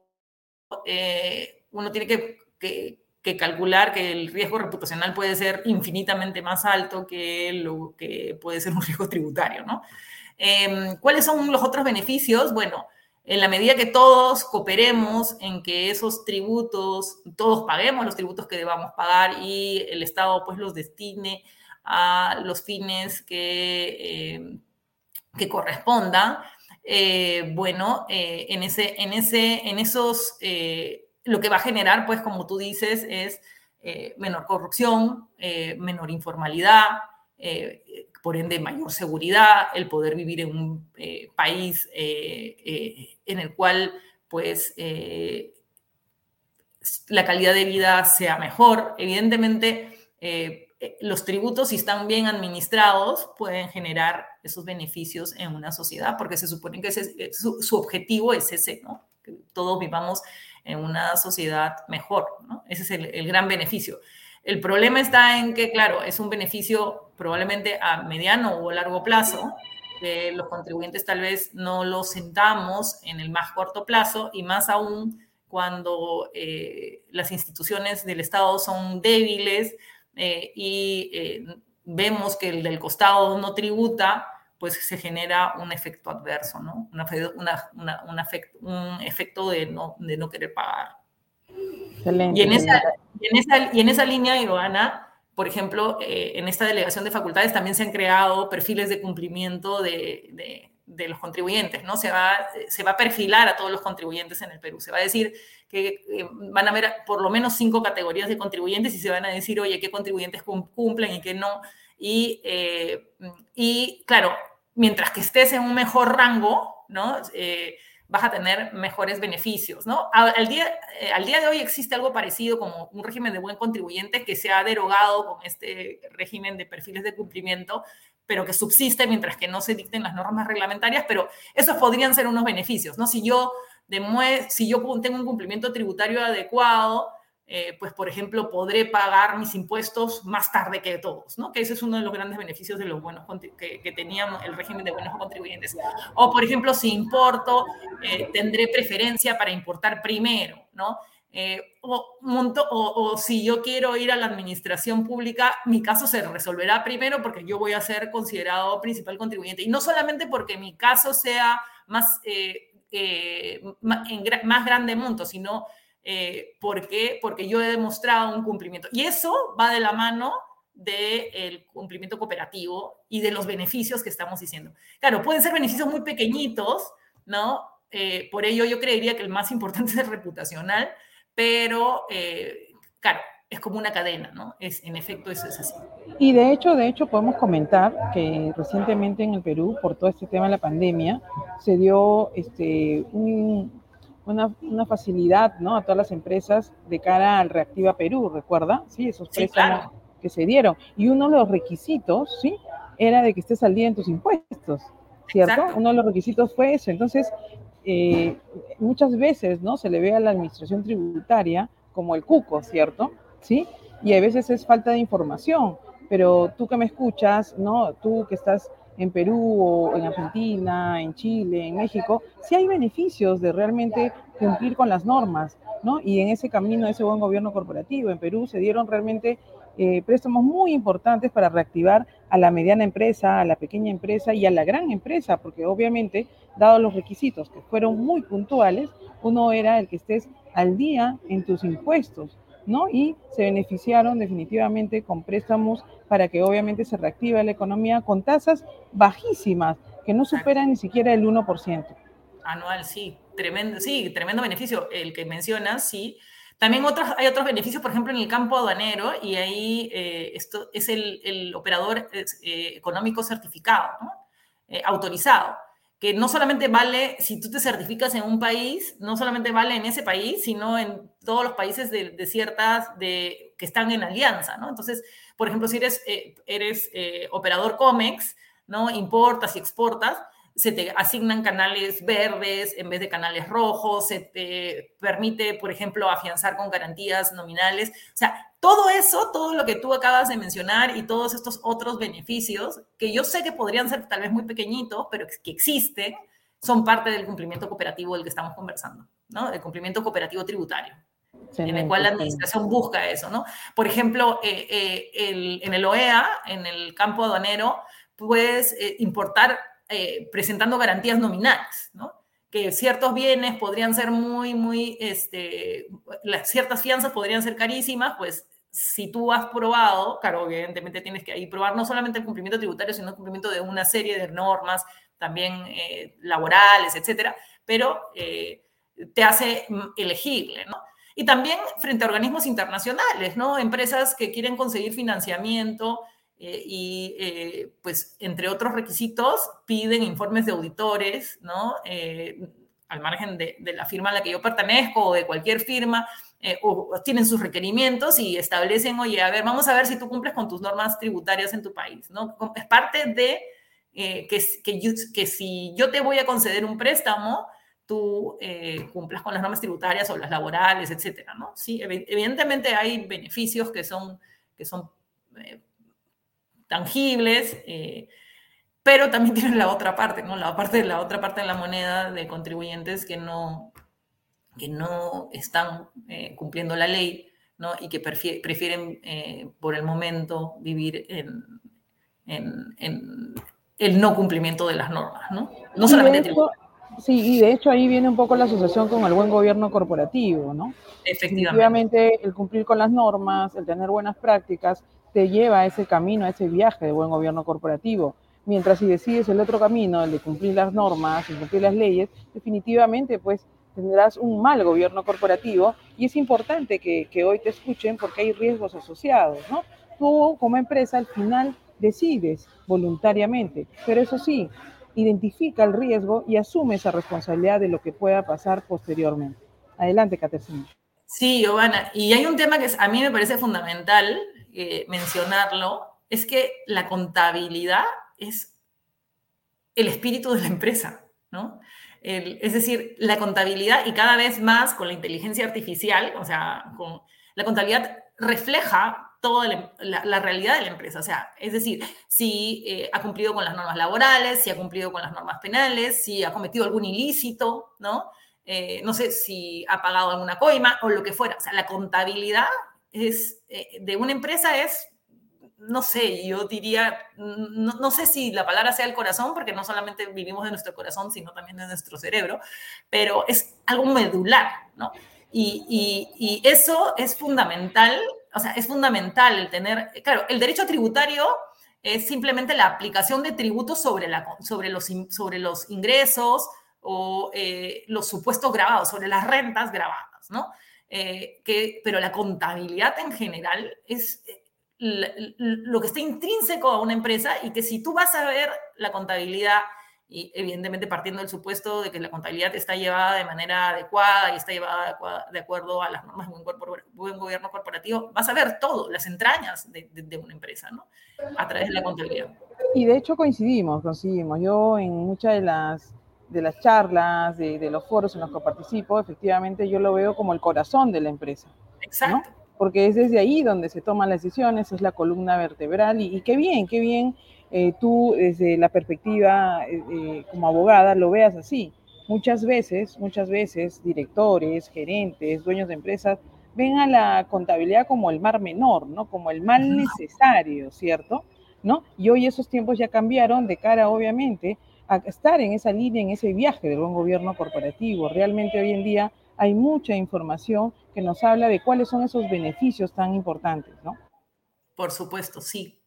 uno tiene que, que, calcular que el riesgo reputacional puede ser infinitamente más alto que lo que puede ser un riesgo tributario, ¿no? Em, ¿Cuáles son los otros beneficios? Bueno, en la medida que todos cooperemos en que esos tributos, todos paguemos los tributos que debamos pagar y el Estado pues los destine a los fines que, em, que correspondan, eh, bueno, eh, en, ese, en, ese, en esos, eh, lo que va a generar, pues como tú dices, es menor corrupción, menor informalidad, por ende mayor seguridad, el poder vivir en un eh, país eh, eh, en el cual pues la calidad de vida sea mejor. Evidentemente, los tributos, si están bien administrados, pueden generar esos beneficios en una sociedad, porque se supone que su, objetivo es ese, ¿no? Que todos vivamos en una sociedad mejor, ¿no? Ese es el gran beneficio. El problema está en que, claro, es un beneficio probablemente a mediano o largo plazo, que los contribuyentes tal vez no lo sentamos en el más corto plazo y más aún cuando eh, las instituciones del Estado son débiles eh, y eh, vemos que el del costado no tributa, pues se genera un efecto adverso, ¿no? un, efecto de no, de no querer pagar. Y en, esa, y en esa línea, Ivana, por ejemplo, eh, en esta delegación de facultades también se han creado perfiles de cumplimiento de, de, los contribuyentes, ¿no? Se va, se va a perfilar a todos los contribuyentes en el Perú. Se va a decir que eh, van a haber por lo menos cinco categorías de contribuyentes y se van a decir, oye, qué contribuyentes cumplen y qué no. Y, eh, y claro, mientras que estés en un mejor rango, ¿no? Vas a tener mejores beneficios, ¿no? Al día, eh, al día de hoy existe algo parecido como un régimen de buen contribuyente que se ha derogado con este régimen de perfiles de cumplimiento, pero que subsiste mientras que no se dicten las normas reglamentarias, pero esos podrían ser unos beneficios, ¿no? Si yo, si yo tengo un cumplimiento tributario adecuado, eh, pues por ejemplo, podré pagar mis impuestos más tarde que todos, ¿no? Que ese es uno de los grandes beneficios de los buenos que, que el régimen de buenos contribuyentes. O por ejemplo, si importo, eh, tendré preferencia para importar primero, ¿no? Eh, o, monto, o, si yo quiero ir a la administración pública, mi caso se resolverá primero porque yo voy a ser considerado principal contribuyente. Y no solamente porque mi caso sea más, eh, en más grande monto, sino porque, porque yo he demostrado un cumplimiento. Y eso va de la mano del cumplimiento cooperativo y de los beneficios que estamos diciendo. Claro, pueden ser beneficios muy pequeñitos, ¿no? Eh, por ello yo creería que el más importante es el reputacional, pero eh, claro, es como una cadena, ¿no? Es, en efecto eso es así. Y de hecho, de hecho podemos comentar que recientemente en el Perú, por todo este tema de la pandemia, se dio este, una, una, facilidad ¿no? a todas las empresas de cara al Reactiva Perú, ¿recuerda? Sí, esos préstamos que se dieron. Y uno de los requisitos, ¿sí? Era de que estés al día en tus impuestos, ¿cierto? Uno de los requisitos fue eso. Entonces, eh, muchas veces, ¿no? Se le ve a la administración tributaria como el cuco, ¿cierto? ¿Sí? Y a veces es falta de información. Pero tú que me escuchas, ¿no? Tú que estás en Perú o en Argentina, en Chile, en México, sí hay beneficios de realmente cumplir con las normas, ¿no? Y en ese camino, ese buen gobierno corporativo, en Perú se dieron realmente eh, préstamos muy importantes para reactivar a la mediana empresa, a la pequeña empresa y a la gran empresa, porque obviamente, dados los requisitos que fueron muy puntuales, uno era el que estés al día en tus impuestos, ¿no? Y se beneficiaron definitivamente con préstamos para que obviamente se reactive la economía con tasas bajísimas, que no superan ni siquiera el 1%. Anual, sí, tremendo, sí, tremendo beneficio. El que mencionas, sí, también otros, hay otros beneficios, por ejemplo, en el campo aduanero, y ahí eh, esto es el, operador eh, económico certificado, eh, autorizado, que no solamente vale, si tú te certificas en un país, no solamente vale en ese país, sino en todos los países de, ciertas, de, que están en alianza, ¿no? Entonces, por ejemplo, si eres, eres operador COMEX, ¿no? Importas y exportas, se te asignan canales verdes en vez de canales rojos, se te permite, por ejemplo, afianzar con garantías nominales. O sea, todo eso, todo lo que tú acabas de mencionar y todos estos otros beneficios, que yo sé que podrían ser tal vez muy pequeñitos, pero que existen, son parte del cumplimiento cooperativo del que estamos conversando, ¿no? El cumplimiento cooperativo tributario. en el cual la administración busca eso, ¿no? Por ejemplo, eh, eh, en el OEA, en el campo aduanero, puedes eh, importar eh, presentando garantías nominales, ¿no? Que ciertos bienes podrían ser muy, muy, este, las ciertas fianzas podrían ser carísimas, pues si tú has probado, claro, evidentemente tienes que ahí probar no solamente el cumplimiento tributario, sino el cumplimiento de una serie de normas, también eh, laborales, etcétera, pero eh, te hace elegible, ¿no? Y también frente a organismos internacionales, ¿no? Empresas que quieren conseguir financiamiento eh, y eh, pues entre otros requisitos piden informes de auditores, ¿no? Eh, al margen de, la firma a la que yo pertenezco o de cualquier firma, o tienen sus requerimientos y establecen, oye, a ver, vamos a ver si tú cumples con tus normas tributarias en tu país, ¿no? Es parte de que, que, que, si yo te voy a conceder un préstamo, tú cumplas con las normas tributarias o las laborales, etcétera, ¿no? Sí, evidentemente hay beneficios que son, que son tangibles, eh, pero también tienen la otra parte, ¿no? La, parte, la otra parte de la moneda de contribuyentes que no, que no están eh, cumpliendo la ley, ¿no? Y que prefieren, eh, por el momento vivir en, en, el no cumplimiento de las normas, ¿no? No solamente Sí, y de hecho ahí viene un poco la asociación con el buen gobierno corporativo, ¿no? Efectivamente. el cumplir con las normas, el tener buenas prácticas, te lleva a ese camino, a ese viaje de buen gobierno corporativo. Mientras si decides el otro camino, el de cumplir las normas, el cumplir las leyes, definitivamente pues tendrás un mal gobierno corporativo y es importante que, hoy te escuchen porque hay riesgos asociados, ¿no? Tú como empresa al final decides voluntariamente, pero eso sí, identifica el riesgo y asume esa responsabilidad de lo que pueda pasar posteriormente. Adelante, Caterina. Sí, Giovanna, y hay un tema que a mí me parece fundamental eh, mencionarlo, es que la contabilidad es el espíritu de la empresa, ¿no? es decir, la contabilidad y cada vez más con la inteligencia artificial, o sea, con, la contabilidad refleja toda la, realidad de la empresa. O sea, es decir, si eh, ha cumplido con las normas laborales, si ha cumplido con las normas penales, si ha cometido algún ilícito, ¿no? eh, no sé si ha pagado alguna coima o lo que fuera. O sea, la contabilidad eh, de una empresa es, no sé, yo diría, no, sé si la palabra sea el corazón, porque no solamente vivimos de nuestro corazón, sino también de nuestro cerebro, pero es algo medular, ¿no? Y, y eso es fundamental, o sea, es fundamental el tener, claro, el derecho tributario es simplemente la aplicación de tributos sobre, la, sobre, los, sobre los ingresos o eh, los supuestos grabados, sobre las rentas grabadas, ¿no? Eh, que, pero la contabilidad en general es eh, lo que está intrínseco a una empresa y que si tú vas a ver la contabilidad y evidentemente partiendo del supuesto de que la contabilidad está llevada de manera adecuada y está llevada de acuerdo a las normas de buen, gobierno corporativo, vas a ver todo, las entrañas de, una empresa, ¿no? A través de la contabilidad. Y de hecho coincidimos, coincidimos. Yo en muchas de las, de las charlas, de, los foros en los que participo, efectivamente yo lo veo como el corazón de la empresa. Exacto. Porque es desde ahí donde se toman las decisiones, es la columna vertebral y, y qué bien, qué bien eh, tú desde la perspectiva eh, eh, como abogada lo veas así. Muchas veces, muchas veces directores, gerentes, dueños de empresas ven a la contabilidad como el mar menor, ¿no? Como el mal necesario, ¿cierto? ¿No? Y hoy esos tiempos ya cambiaron de cara, obviamente, a estar en esa línea, en ese viaje del buen gobierno corporativo. Realmente hoy en día hay mucha información que nos habla de cuáles son esos beneficios tan importantes, ¿no? Por supuesto, sí.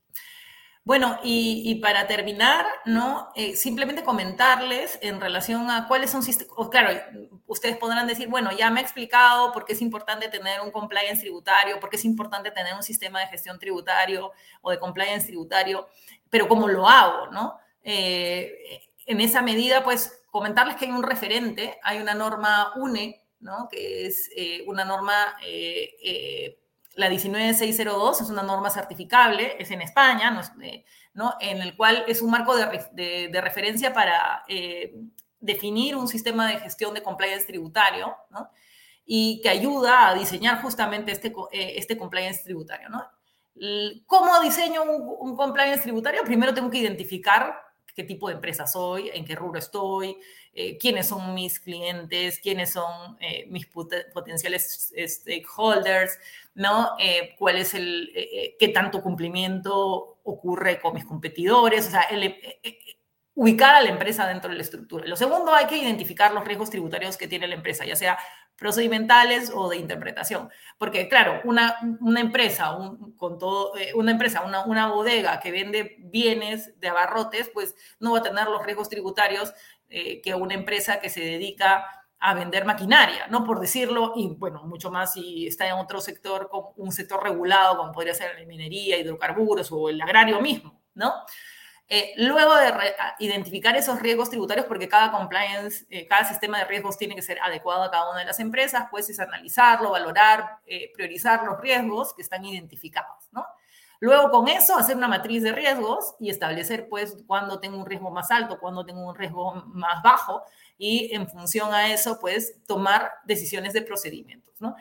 Bueno, y, para terminar, ¿no? Eh, simplemente comentarles en relación a cuáles son sistemas, claro, ustedes podrán decir, bueno, ya me he explicado por qué es importante tener un compliance tributario, por qué es importante tener un sistema de gestión tributario o de compliance tributario, pero ¿cómo lo hago, no? Eh, en esa medida, pues, comentarles que hay un referente, hay una norma UNE, ¿no? Que es eh, una norma la 19602 es una norma certificable, es en España, ¿no? en el cual es un marco de, referencia para eh, definir un sistema de gestión de compliance tributario ¿no? y que ayuda a diseñar justamente este, eh, este compliance tributario. ¿no? ¿Cómo diseño un compliance tributario? Primero tengo que identificar qué tipo de empresa soy, en qué rubro estoy, eh, quiénes son mis clientes, quiénes son eh, mis potenciales stakeholders, ¿no? Eh, cuál es el, qué tanto cumplimiento ocurre con mis competidores, o sea, ubicar a la empresa dentro de la estructura. Lo segundo, hay que identificar los riesgos tributarios que tiene la empresa, ya sea procedimentales o de interpretación. Porque, claro, una, una empresa, con todo, una empresa, una, una bodega que vende bienes de abarrotes, pues no va a tener los riesgos tributarios eh, que una empresa que se dedica a vender maquinaria, ¿no? Por decirlo, y bueno, mucho más si está en otro sector, un sector regulado, como podría ser la minería, hidrocarburos o el agrario mismo, ¿no? Eh, luego de identificar esos riesgos tributarios, porque cada compliance, eh, cada sistema de riesgos tiene que ser adecuado a cada una de las empresas, pues es analizarlo, valorar, priorizar los riesgos que están identificados, ¿no? Luego con eso hacer una matriz de riesgos y establecer pues cuándo tengo un riesgo más alto, cuándo tengo un riesgo más bajo y en función a eso pues tomar decisiones de procedimientos, ¿no?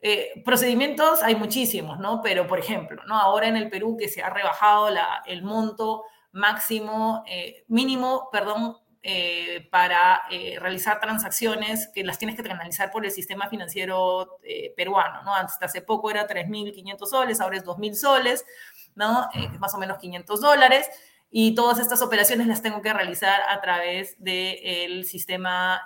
Eh, procedimientos hay muchísimos, ¿no? Pero por ejemplo, ¿no? Ahora en el Perú que se ha rebajado la, el monto máximo, eh, mínimo, perdón, eh, para eh, realizar transacciones que las tienes que canalizar por el sistema financiero peruano, ¿no? Hasta hace poco era 3.500 soles, ahora es 2.000 soles, ¿no? más o menos 500 dólares. Y todas estas operaciones las tengo que realizar a través del sistema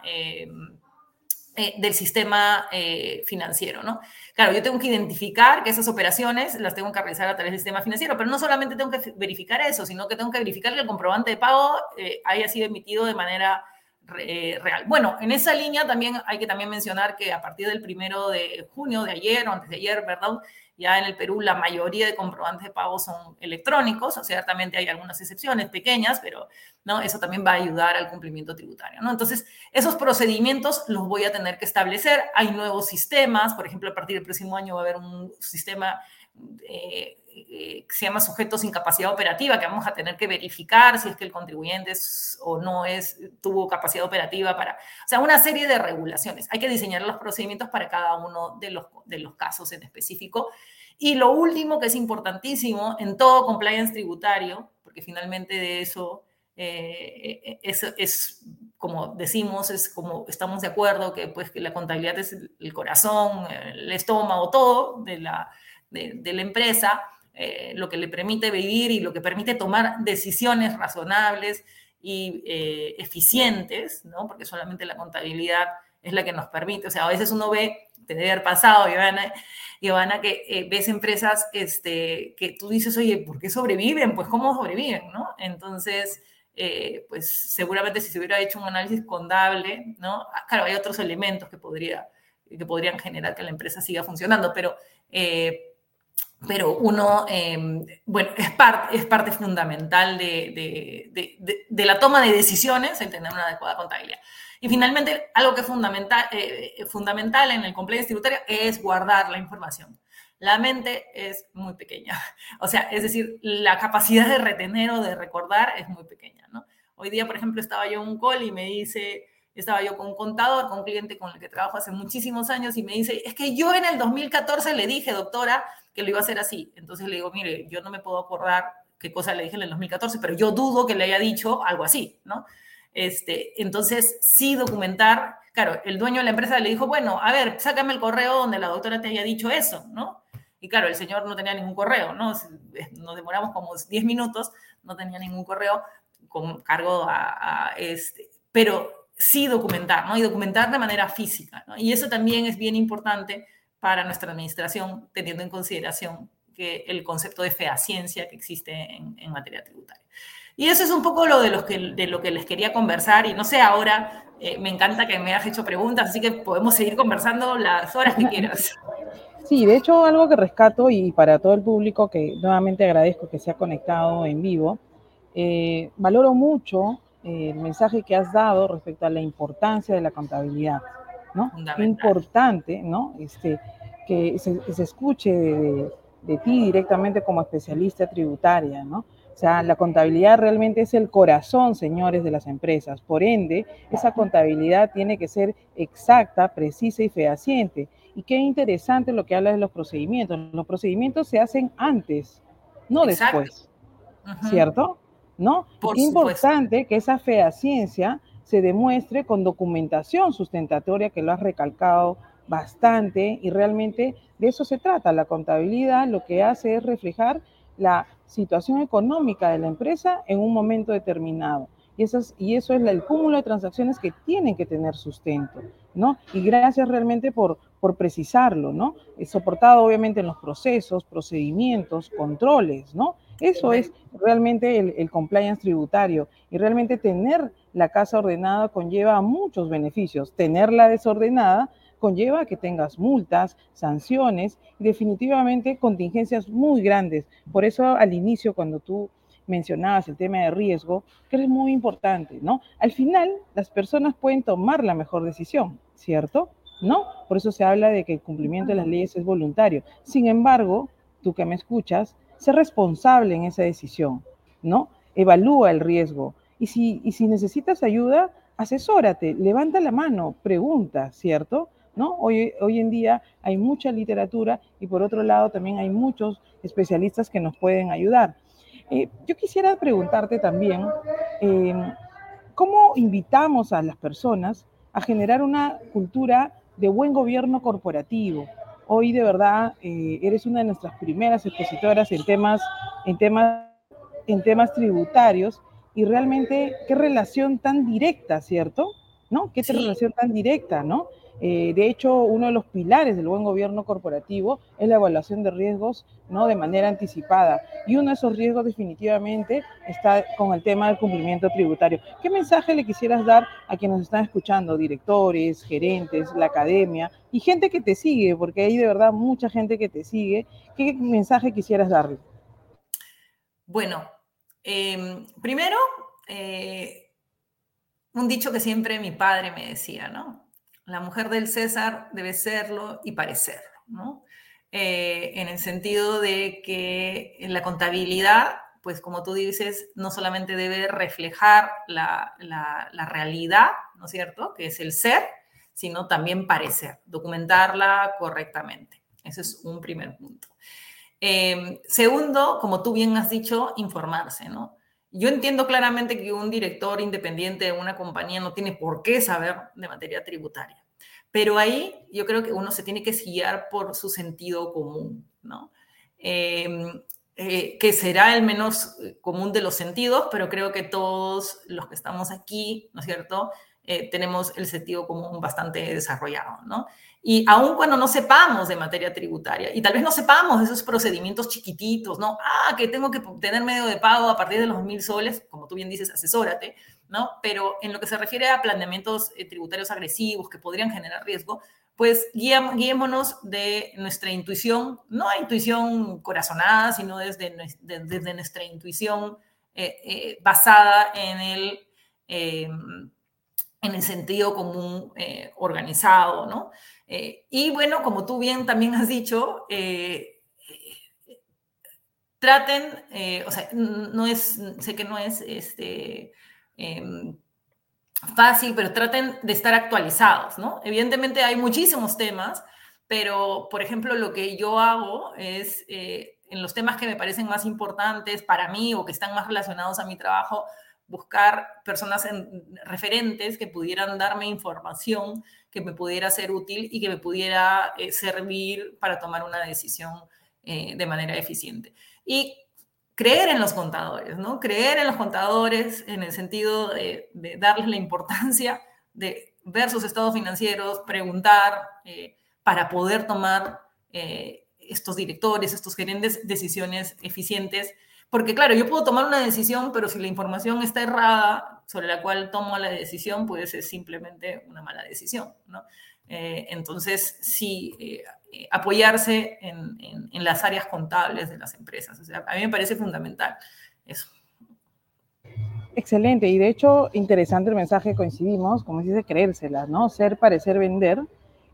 eh, del sistema eh, financiero, ¿no? Claro, yo tengo que identificar que esas operaciones las tengo que realizar a través del sistema financiero, pero no solamente tengo que verificar eso, sino que tengo que verificar que el comprobante de pago eh, haya sido emitido de manera real. Bueno, en esa línea también hay que también mencionar que a partir del primero de junio, de ayer o antes de ayer, ¿verdad? Ya en el Perú la mayoría de comprobantes de pago son electrónicos, o sea, ciertamente hay algunas excepciones pequeñas, pero ¿no? eso también va a ayudar al cumplimiento tributario. ¿no? Entonces, esos procedimientos los voy a tener que establecer. Hay nuevos sistemas, por ejemplo, a partir del próximo año va a haber un sistema eh, eh, se llama sujetos sin capacidad operativa, que vamos a tener que verificar si es que el contribuyente o no es, tuvo capacidad operativa para, o sea, una serie de regulaciones. Hay que diseñar los procedimientos para cada uno de los, de los casos en específico. Y lo último que es importantísimo en todo compliance tributario, porque finalmente de eso Eh, es, es, como decimos, es como estamos de acuerdo que, pues, que la contabilidad es el, corazón, el estómago, todo de la, de, la empresa, eh, lo que le permite vivir y lo que permite tomar decisiones razonables y eh, eficientes, ¿no? Porque solamente la contabilidad es la que nos permite, o sea, a veces uno ve, te debe haber pasado, Giovanna, Giovanna que eh, ves empresas este, que tú dices, oye, ¿por qué sobreviven? Pues, ¿cómo sobreviven, no? Entonces, pues seguramente si se hubiera hecho un análisis contable, ¿no? Ah, claro, hay otros elementos que, podría, que podrían generar que la empresa siga funcionando, pero pero uno, em, bueno, es, parte es parte fundamental de, de, la toma de decisiones el tener una adecuada contabilidad. Y finalmente, algo que es fundamental, eh, fundamental en el compliance tributario es guardar la información. La mente es muy pequeña, o sea, es decir, la capacidad de retener o de recordar es muy pequeña, ¿no? Hoy día, por ejemplo, estaba yo en un call y me dice, estaba yo con un contador, con un cliente con el que trabajo hace muchísimos años y me dice, es que yo en el 2014 le dije, doctora, que lo iba a hacer así. Entonces le digo, mire, yo no me puedo acordar qué cosa le dije en el 2014, pero yo dudo que le haya dicho algo así, ¿no? Este, entonces, sí documentar, claro, el dueño de la empresa le dijo, bueno, a ver, sácame el correo donde la doctora te haya dicho eso, ¿no? Y claro, el señor no tenía ningún correo, ¿no? Nos demoramos como 10 minutos, no tenía ningún correo con cargo a, este, pero sí documentar, ¿no? Y documentar de manera física, ¿no? Y eso también es bien importante para nuestra administración, teniendo en consideración que el concepto de fehaciencia que existe en, materia tributaria. Y eso es un poco lo de, los que, de lo que les quería conversar. Y no sé, ahora eh, me encanta que me hayas hecho preguntas, así que podemos seguir conversando las horas que quieras. Sí, de hecho, algo que rescato y para todo el público que nuevamente agradezco que se ha conectado en vivo, eh, valoro mucho eh, el mensaje que has dado respecto a la importancia de la contabilidad. ¿No? Importante, ¿no? Este, que se, escuche de, ti directamente como especialista tributaria, ¿no? O sea, la contabilidad realmente es el corazón, señores, de las empresas. Por ende, esa contabilidad tiene que ser exacta, precisa y fehaciente. Y qué interesante lo que habla de los procedimientos. Los procedimientos se hacen antes, no después. ¿Cierto? ¿No? qué importante que esa fehaciencia se demuestre con documentación sustentatoria, que lo has recalcado bastante, y realmente de eso se trata. La contabilidad lo que hace es reflejar la situación económica de la empresa en un momento determinado. Y, eso es el cúmulo de transacciones que tienen que tener sustento, ¿no? Y gracias realmente por, por precisarlo, ¿no? Es soportado obviamente en los procesos, procedimientos, controles, ¿no? Eso es realmente el, el, compliance tributario. Y realmente tener la casa ordenada conlleva muchos beneficios. Tenerla desordenada conlleva que tengas multas, sanciones y definitivamente contingencias muy grandes. Por eso al inicio, cuando tú mencionabas el tema de riesgo, que es muy importante, ¿no? Al final, las personas pueden tomar la mejor decisión, ¿cierto? ¿No? Por eso se habla de que el cumplimiento de las leyes es voluntario. Sin embargo, tú que me escuchas, sé responsable en esa decisión, ¿no? Evalúa el riesgo. Y si, necesitas ayuda, asesórate, levanta la mano, pregunta, ¿cierto? ¿No? Hoy, hoy en día hay mucha literatura y por otro lado también hay muchos especialistas que nos pueden ayudar. Eh, yo quisiera preguntarte también, eh, ¿cómo invitamos a las personas a generar una cultura de buen gobierno corporativo? Hoy de verdad eh, eres una de nuestras primeras expositoras en temas, en, temas, en temas tributarios y realmente qué relación tan directa, ¿cierto? ¿No? Qué relación tan directa, ¿no? Eh, de hecho, uno de los pilares del buen gobierno corporativo es la evaluación de riesgos ¿no? de manera anticipada. Y uno de esos riesgos definitivamente está con el tema del cumplimiento tributario. ¿Qué mensaje le quisieras dar a quienes nos están escuchando, directores, gerentes, la academia y gente que te sigue? Porque hay de verdad mucha gente que te sigue. ¿Qué mensaje quisieras darle? Bueno, em, primero, eh, un dicho que siempre mi padre me decía, ¿no? la mujer del César debe serlo y parecerlo, ¿no? Eh, en el sentido de que en la contabilidad, pues como tú dices, no solamente debe reflejar la, realidad, ¿no es cierto?, que es el ser, sino también parecer, documentarla correctamente. Ese es un primer punto. Eh, segundo, como tú bien has dicho, informarse, ¿no? Yo entiendo claramente que un director independiente de una compañía no tiene por qué saber de materia tributaria, pero ahí yo creo que uno se tiene que guiar por su sentido común, ¿no? Em, eh, que será el menos común de los sentidos, pero creo que todos los que estamos aquí, ¿no es cierto?, eh, tenemos el sentido común bastante desarrollado, ¿no? Y aun cuando no sepamos de materia tributaria, y tal vez no sepamos de esos procedimientos chiquititos, ¿no? Ah, que tengo que tener medio de pago a partir de los mil soles, como tú bien dices, asesórate, ¿no? Pero en lo que se refiere a planeamientos eh, tributarios agresivos que podrían generar riesgo, pues guiémonos de nuestra intuición, no a intuición corazonada, sino desde, desde nuestra intuición eh, basada en el em, en el sentido común eh, organizado, ¿no? Eh, y bueno, como tú bien también has dicho, eh, traten, o sea, no es, sé que no es este, em, fácil, pero traten de estar actualizados, ¿no? Evidentemente hay muchísimos temas, pero por ejemplo, lo que yo hago es, en los temas que me parecen más importantes para mí o que están más relacionados a mi trabajo, buscar personas en, referentes que pudieran darme información que me pudiera ser útil y que me pudiera eh, servir para tomar una decisión eh, de manera eficiente. Y creer en los contadores, ¿no? Creer en los contadores en el sentido de, darles la importancia de ver sus estados financieros, preguntar eh, para poder tomar estos directores, estos gerentes, decisiones eficientes porque claro, yo puedo tomar una decisión, pero si la información está errada sobre la cual tomo la decisión, puede ser simplemente una mala decisión, ¿no? Eh, entonces, sí, eh, eh, apoyarse en, en, las áreas contables de las empresas. O sea, a mí me parece fundamental eso. Excelente, y de hecho, interesante el mensaje, coincidimos, como dice, creérsela, ¿no? Ser, parecer, vender.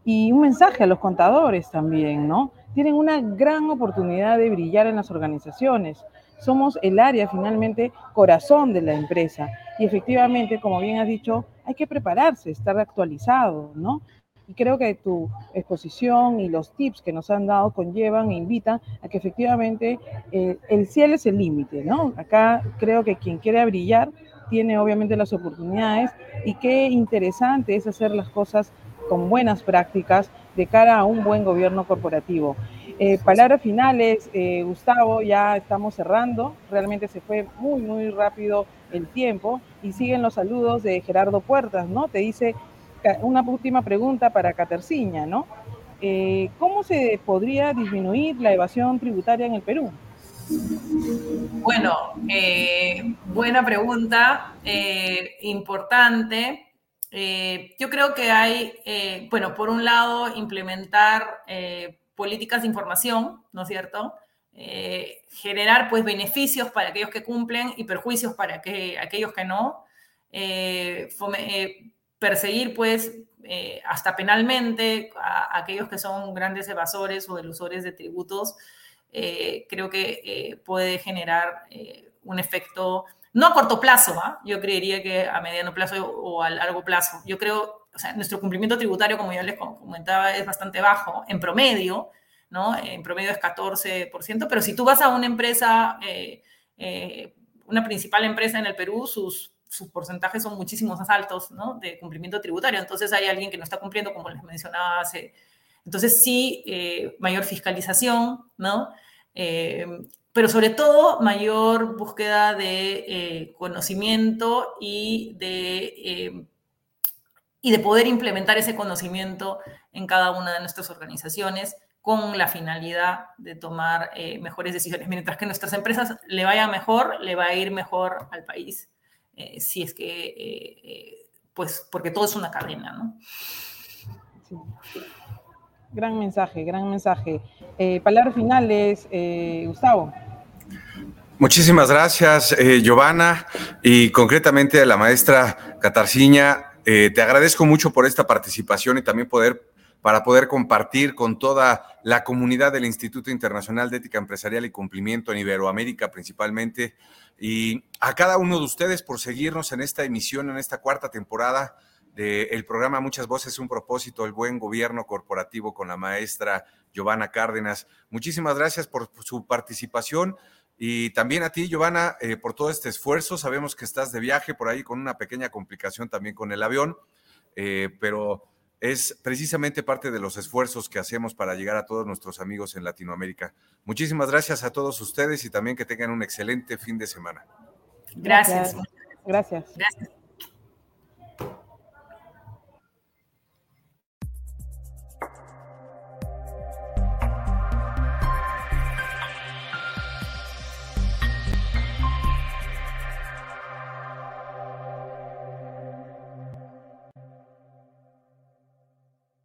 Y un mensaje a los contadores también, ¿no? Tienen una gran oportunidad de brillar en las organizaciones somos el área finalmente corazón de la empresa. Y efectivamente, como bien has dicho, hay que prepararse, estar actualizado, ¿no? Y creo que tu exposición y los tips que nos han dado conllevan e invitan a que efectivamente eh, el cielo es el límite, ¿no? Acá creo que quien quiere brillar tiene obviamente las oportunidades y qué interesante es hacer las cosas con buenas prácticas de cara a un buen gobierno corporativo. Eh, palabras finales, eh, Gustavo, ya estamos cerrando, realmente se fue muy, muy rápido el tiempo y siguen los saludos de Gerardo Puertas, ¿no? Te dice una última pregunta para Caterciña, ¿no? Eh, ¿Cómo se podría disminuir la evasión tributaria en el Perú? Bueno, buena pregunta, importante. yo creo que hay, bueno, por un lado, implementar políticas de información, ¿no es cierto? Eh, generar pues beneficios para aquellos que cumplen y perjuicios para que, aquellos que no. Eh, eh, perseguir pues hasta penalmente a, aquellos que son grandes evasores o delusores de tributos, creo que puede generar un efecto, no a corto plazo, ¿ah? yo creería que a mediano plazo o a largo plazo. Yo creo o sea, nuestro cumplimiento tributario, como ya les comentaba, es bastante bajo en promedio, ¿no? En promedio es 14%, pero si tú vas a una empresa, eh, eh, una principal empresa en el Perú, sus, sus porcentajes son muchísimo más altos, ¿no? De cumplimiento tributario. Entonces hay alguien que no está cumpliendo, como les mencionaba hace. Entonces sí, eh, mayor fiscalización, ¿no? pero sobre todo mayor búsqueda de conocimiento y de y de poder implementar ese conocimiento en cada una de nuestras organizaciones con la finalidad de tomar eh, mejores decisiones. Mientras que nuestras empresas le vaya mejor, le va a ir mejor al país, eh, si es que, eh, pues, porque todo es una cadena, ¿no? Gran mensaje, gran mensaje. palabras finales, Gustavo. Muchísimas gracias, Giovanna, y concretamente a la maestra Catarciña eh, te agradezco mucho por esta participación y también poder para poder compartir con toda la comunidad del Instituto Internacional de Ética Empresarial y Cumplimiento en Iberoamérica principalmente, y a cada uno de ustedes por seguirnos en esta emisión, en esta cuarta temporada del programa Muchas Voces, un propósito, el buen gobierno corporativo con la maestra Giovanna Cárdenas. Muchísimas gracias por su participación Y también a ti, Giovanna, eh, por todo este esfuerzo. Sabemos que estás de viaje por ahí con una pequeña complicación también con el avión, eh, pero es precisamente parte de los esfuerzos que hacemos para llegar a todos nuestros amigos en Latinoamérica. Muchísimas gracias a todos ustedes y también que tengan un excelente fin de semana. Gracias. Gracias. Gracias.